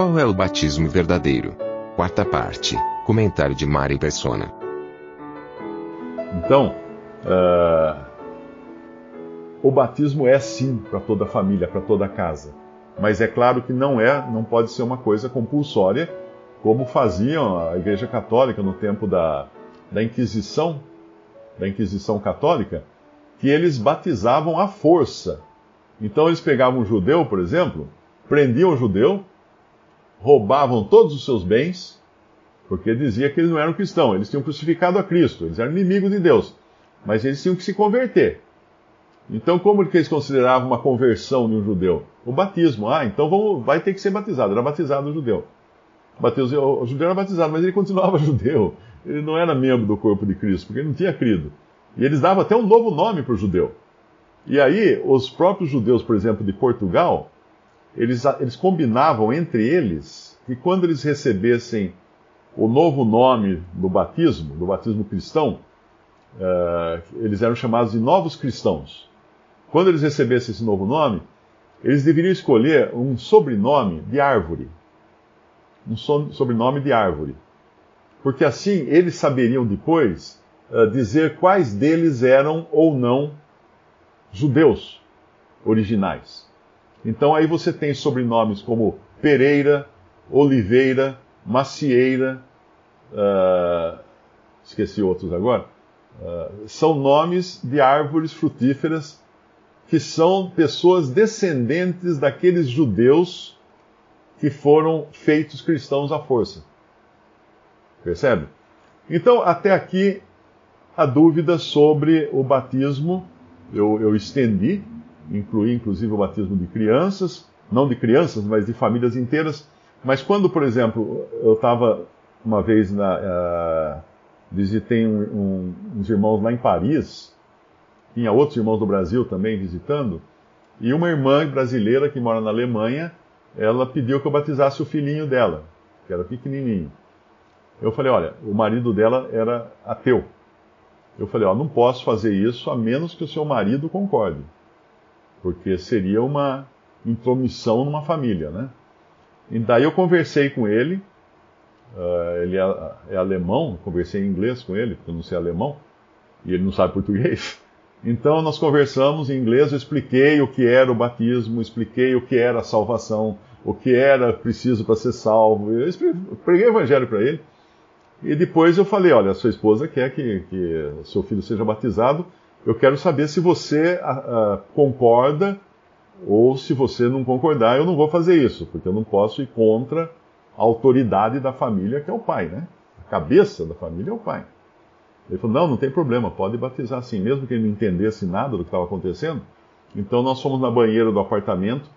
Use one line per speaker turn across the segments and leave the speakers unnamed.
Qual é o batismo verdadeiro? Quarta parte. Comentário de Mari Persona.
Então, ah, o batismo é sim para toda a família, para toda a casa. Mas é claro que não é, não pode ser uma coisa compulsória, como faziam a Igreja Católica no tempo da, da Inquisição, da Inquisição Católica, que eles batizavam à força. Então eles pegavam um judeu, por exemplo, prendiam o judeu, roubavam todos os seus bens, porque dizia que eles não eram cristãos, eles tinham crucificado a Cristo, eles eram inimigos de Deus, mas eles tinham que se converter. Então, como que eles consideravam uma conversão de um judeu? O batismo. Ah, então vamos, vai ter que ser batizado. Era batizado o judeu. O judeu era batizado, mas ele continuava judeu. Ele não era membro do corpo de Cristo, porque ele não tinha crido. E eles davam até um novo nome para o judeu. E aí, os próprios judeus, por exemplo, de Portugal, eles, eles combinavam entre eles que quando eles recebessem o novo nome do batismo, do batismo cristão, uh, eles eram chamados de novos cristãos. Quando eles recebessem esse novo nome, eles deveriam escolher um sobrenome de árvore. Um sobrenome de árvore. Porque assim eles saberiam depois uh, dizer quais deles eram ou não judeus originais. Então aí você tem sobrenomes como Pereira, Oliveira, Macieira, uh, esqueci outros agora. Uh, são nomes de árvores frutíferas que são pessoas descendentes daqueles judeus que foram feitos cristãos à força. Percebe? Então, até aqui, a dúvida sobre o batismo eu, eu estendi, incluí inclusive o batismo de crianças, não de crianças, mas de famílias inteiras. Mas quando, por exemplo, eu estava uma vez na. Uh, visitei um, um, uns irmãos lá em Paris, tinha outros irmãos do Brasil também visitando, e uma irmã brasileira que mora na Alemanha, ela pediu que eu batizasse o filhinho dela, que era pequenininho. Eu falei, olha, o marido dela era ateu. Eu falei, ó, não posso fazer isso a menos que o seu marido concorde, porque seria uma intromissão numa família, né? E daí eu conversei com ele, uh, ele é, é alemão, conversei em inglês com ele, porque eu não sei alemão, e ele não sabe português. Então nós conversamos em inglês, eu expliquei o que era o batismo, expliquei o que era a salvação, o que era preciso para ser salvo. Eu preguei o evangelho para ele. E depois eu falei: olha, sua esposa quer que, que seu filho seja batizado. Eu quero saber se você uh, concorda ou se você não concordar, eu não vou fazer isso, porque eu não posso ir contra a autoridade da família, que é o pai, né? A cabeça da família é o pai. Ele falou: não, não tem problema, pode batizar assim, mesmo que ele não entendesse nada do que estava acontecendo. Então nós fomos na banheira do apartamento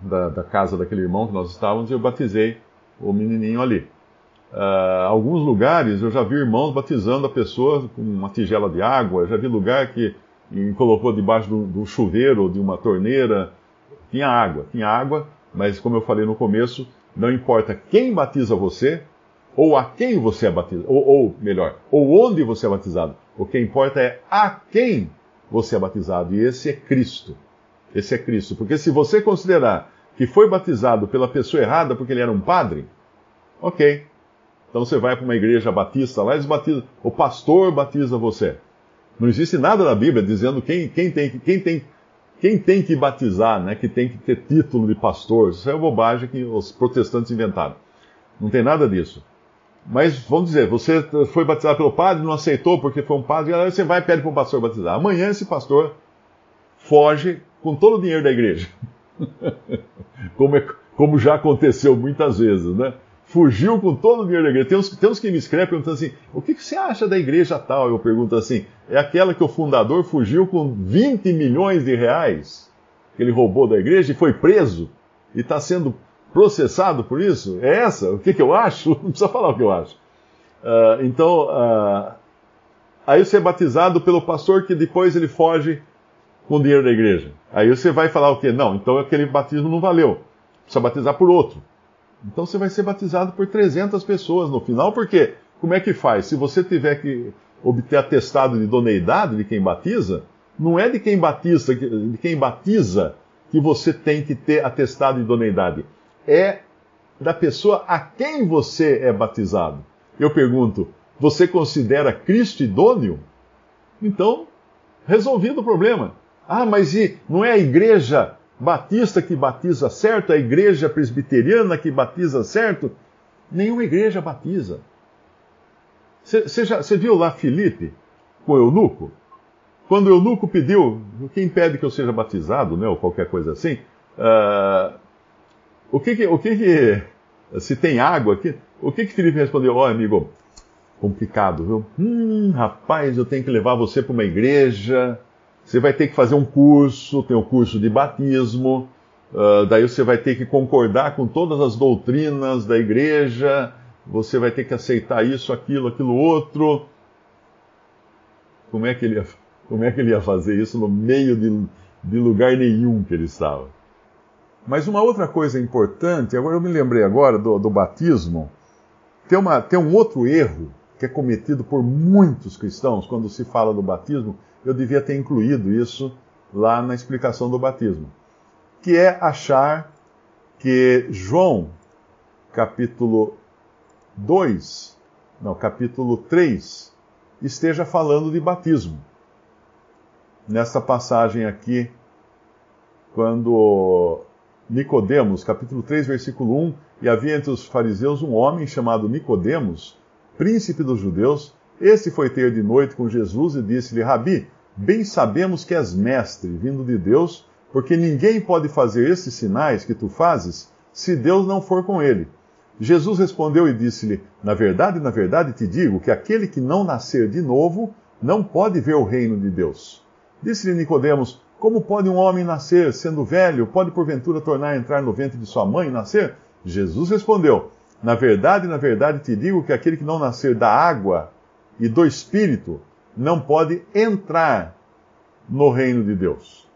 da, da, casa daquele irmão que nós estávamos e eu batizei o menininho ali. Uh, alguns lugares eu já vi irmãos batizando a pessoa com uma tigela de água, já vi lugar que colocou debaixo do, do chuveiro ou de uma torneira. Tinha água, tinha água, mas como eu falei no começo, não importa quem batiza você, ou a quem você é batizado, ou, ou, melhor, ou onde você é batizado. O que importa é a quem você é batizado, e esse é Cristo. Esse é Cristo. Porque se você considerar que foi batizado pela pessoa errada porque ele era um padre, ok. Então você vai para uma igreja batista lá, eles batizam, o pastor batiza você. Não existe nada na Bíblia dizendo quem, quem, tem, quem, tem, quem tem que batizar, né, que tem que ter título de pastor. Isso é bobagem que os protestantes inventaram. Não tem nada disso. Mas vamos dizer, você foi batizado pelo padre, não aceitou porque foi um padre, aí você vai e pede para um pastor batizar. Amanhã esse pastor foge com todo o dinheiro da igreja. como, é, como já aconteceu muitas vezes, né? Fugiu com todo o dinheiro da igreja. Tem uns, tem uns que me escrevem perguntando assim: o que, que você acha da igreja tal? Eu pergunto assim: é aquela que o fundador fugiu com 20 milhões de reais? que ele roubou da igreja e foi preso e está sendo processado por isso? É essa? O que, que eu acho? Não precisa falar o que eu acho. Uh, então, uh, aí você é batizado pelo pastor que depois ele foge com o dinheiro da igreja. Aí você vai falar o quê? Não, então aquele batismo não valeu. Precisa batizar por outro. Então você vai ser batizado por 300 pessoas no final, porque como é que faz? Se você tiver que obter atestado de idoneidade de quem batiza, não é de quem batiza, de quem batiza que você tem que ter atestado de idoneidade. É da pessoa a quem você é batizado. Eu pergunto, você considera Cristo idôneo? Então, resolvido o problema. Ah, mas e não é a igreja batista que batiza certo, a igreja presbiteriana que batiza certo? Nenhuma igreja batiza. Você viu lá Filipe com o eunuco? Quando o eunuco pediu, quem impede que eu seja batizado, né, ou qualquer coisa assim, uh, o que que, o que que, se tem água aqui, o que que Filipe respondeu? Ó, oh, amigo, complicado, viu? Hum, rapaz, eu tenho que levar você para uma igreja, você vai ter que fazer um curso, tem o curso de batismo, uh, daí você vai ter que concordar com todas as doutrinas da igreja, você vai ter que aceitar isso, aquilo, aquilo outro. Como é que ele ia, como é que ele ia fazer isso no meio de, de lugar nenhum que ele estava? Mas uma outra coisa importante, agora eu me lembrei agora do, do batismo, tem, uma, tem um outro erro que é cometido por muitos cristãos quando se fala do batismo, eu devia ter incluído isso lá na explicação do batismo, que é achar que João, capítulo 2, não, capítulo 3, esteja falando de batismo. Nessa passagem aqui, quando Nicodemos, capítulo 3, versículo 1, e havia entre os fariseus um homem chamado Nicodemos, príncipe dos judeus, este foi ter de noite com Jesus e disse-lhe: Rabi, bem sabemos que és mestre, vindo de Deus, porque ninguém pode fazer esses sinais que tu fazes se Deus não for com ele. Jesus respondeu e disse-lhe: Na verdade, na verdade te digo que aquele que não nascer de novo não pode ver o reino de Deus. Disse-lhe Nicodemos: Como pode um homem nascer sendo velho? Pode porventura tornar a entrar no ventre de sua mãe e nascer? Jesus respondeu: Na verdade, na verdade te digo que aquele que não nascer da água e do espírito não pode entrar no reino de Deus.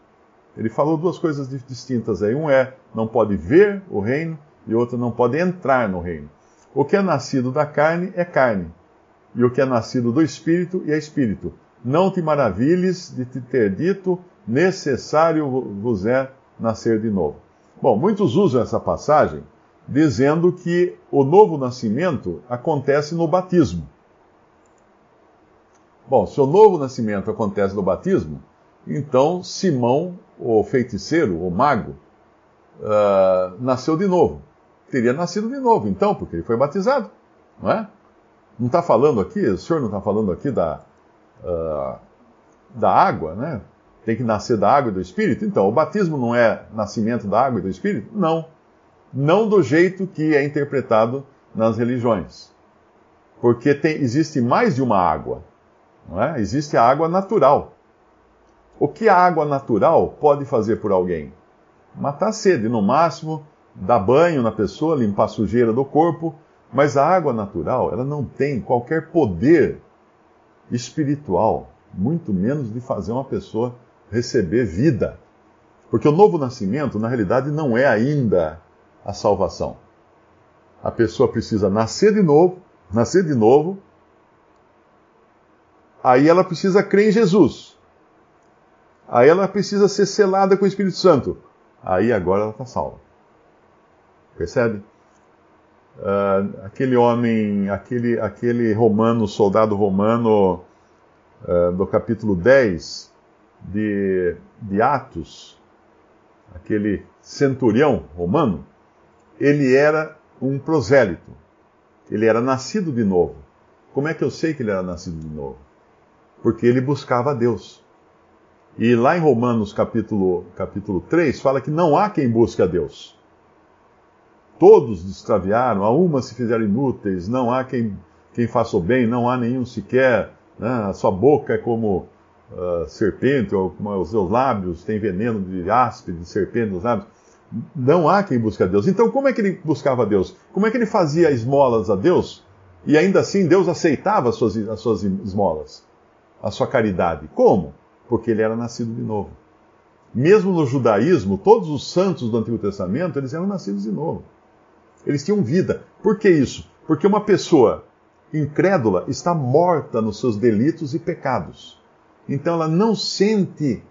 Ele falou duas coisas distintas aí. Um é não pode ver o reino e outro não pode entrar no reino. O que é nascido da carne é carne, e o que é nascido do espírito é espírito. Não te maravilhes de te ter dito, necessário vos é nascer de novo. Bom, muitos usam essa passagem dizendo que o novo nascimento acontece no batismo. Bom, se o novo nascimento acontece no batismo, então Simão, o feiticeiro, o mago, uh, nasceu de novo teria nascido de novo, então, porque ele foi batizado, não é? Não está falando aqui, o senhor não está falando aqui da, uh, da água, né? Tem que nascer da água e do Espírito? Então, o batismo não é nascimento da água e do Espírito? Não. Não do jeito que é interpretado nas religiões. Porque tem, existe mais de uma água. Não é? Existe a água natural. O que a água natural pode fazer por alguém? Matar a sede, no máximo, dar banho na pessoa, limpar a sujeira do corpo, mas a água natural, ela não tem qualquer poder espiritual, muito menos de fazer uma pessoa receber vida. Porque o novo nascimento, na realidade, não é ainda a salvação. A pessoa precisa nascer de novo, nascer de novo, aí ela precisa crer em Jesus. Aí ela precisa ser selada com o Espírito Santo. Aí agora ela está salva. Percebe? Uh, aquele homem, aquele, aquele romano, soldado romano uh, do capítulo 10 de, de Atos, aquele centurião romano, ele era um prosélito. Ele era nascido de novo. Como é que eu sei que ele era nascido de novo? Porque ele buscava a Deus. E lá em Romanos capítulo, capítulo 3 fala que não há quem busque a Deus. Todos extraviaram, a uma se fizeram inúteis, não há quem, quem faça o bem, não há nenhum sequer, né? a sua boca é como uh, serpente, ou como os seus lábios têm veneno de áspide, de serpente nos lábios. Não há quem busque a Deus. Então, como é que ele buscava a Deus? Como é que ele fazia esmolas a Deus? E ainda assim, Deus aceitava as suas, as suas esmolas, a sua caridade. Como? Porque ele era nascido de novo. Mesmo no judaísmo, todos os santos do Antigo Testamento, eles eram nascidos de novo. Eles tinham vida. Por que isso? Porque uma pessoa incrédula está morta nos seus delitos e pecados. Então ela não sente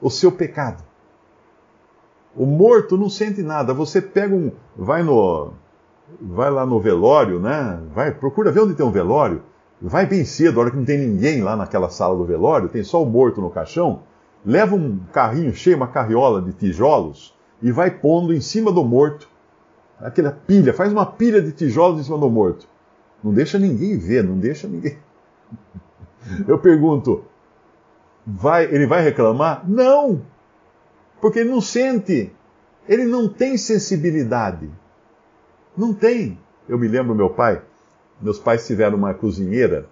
o seu pecado. O morto não sente nada. Você pega um, vai no, vai lá no velório, né? Vai, procura ver onde tem um velório. Vai bem cedo, a hora que não tem ninguém lá naquela sala do velório, tem só o morto no caixão. Leva um carrinho cheio, uma carriola de tijolos e vai pondo em cima do morto. Aquela pilha, faz uma pilha de tijolos em cima do morto. Não deixa ninguém ver, não deixa ninguém. Eu pergunto, vai, ele vai reclamar? Não! Porque ele não sente. Ele não tem sensibilidade. Não tem. Eu me lembro meu pai, meus pais tiveram uma cozinheira,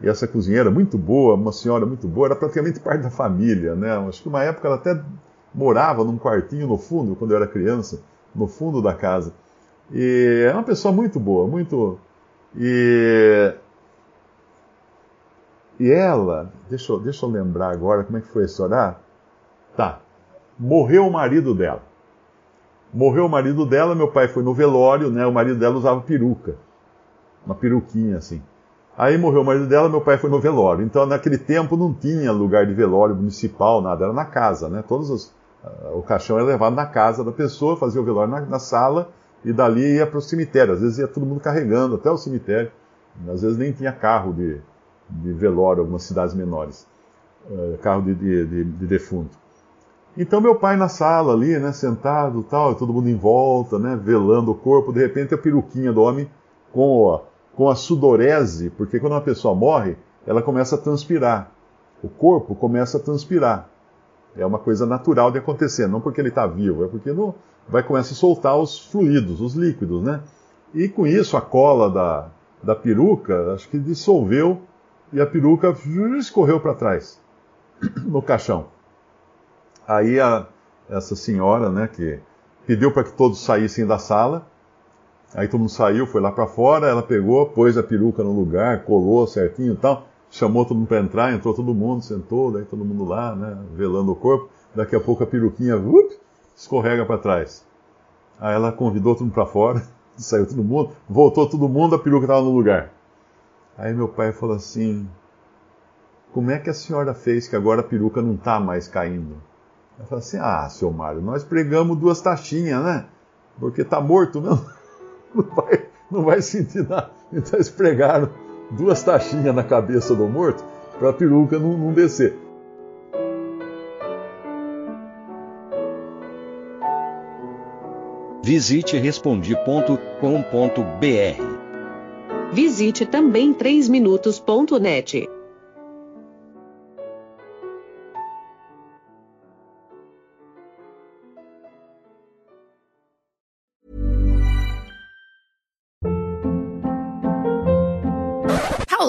e essa cozinheira muito boa, uma senhora muito boa, era praticamente parte da família, né? Acho que uma época ela até morava num quartinho no fundo, quando eu era criança, no fundo da casa. E é uma pessoa muito boa, muito. E, e ela, deixa eu, deixa eu lembrar agora como é que foi a história. tá morreu o marido dela. Morreu o marido dela, meu pai foi no velório, né? O marido dela usava peruca. Uma peruquinha assim. Aí morreu o marido dela, meu pai foi no velório. Então, naquele tempo não tinha lugar de velório municipal, nada, era na casa, né? Todos os, uh, o caixão era levado na casa da pessoa, fazia o velório na, na sala e dali ia para o cemitério. Às vezes ia todo mundo carregando até o cemitério. Às vezes nem tinha carro de, de velório, algumas cidades menores. Uh, carro de, de, de, de defunto. Então meu pai na sala ali, né, sentado tal, todo mundo em volta, né, velando o corpo, de repente a peruquinha do homem com a, com a sudorese, porque quando uma pessoa morre, ela começa a transpirar. O corpo começa a transpirar. É uma coisa natural de acontecer, não porque ele está vivo, é porque não, vai começar a soltar os fluidos, os líquidos, né? E com isso a cola da, da peruca, acho que dissolveu e a peruca escorreu para trás no caixão. Aí a, essa senhora, né, que pediu para que todos saíssem da sala. Aí todo mundo saiu, foi lá para fora, ela pegou, pôs a peruca no lugar, colou certinho e tal, chamou todo mundo para entrar, entrou todo mundo, sentou, daí todo mundo lá, né, velando o corpo. Daqui a pouco a peruquinha up, escorrega para trás. Aí ela convidou todo mundo para fora, saiu todo mundo, voltou todo mundo, a peruca estava no lugar. Aí meu pai falou assim: Como é que a senhora fez que agora a peruca não está mais caindo? Eu falei assim: ah, seu Mário, nós pregamos duas taxinhas, né? Porque tá morto mesmo. Não vai, não vai sentir nada. Então eles pregaram duas taxinhas na cabeça do morto para a peruca não, não descer.
Visite respondi.com.br.
Visite também 3minutos.net.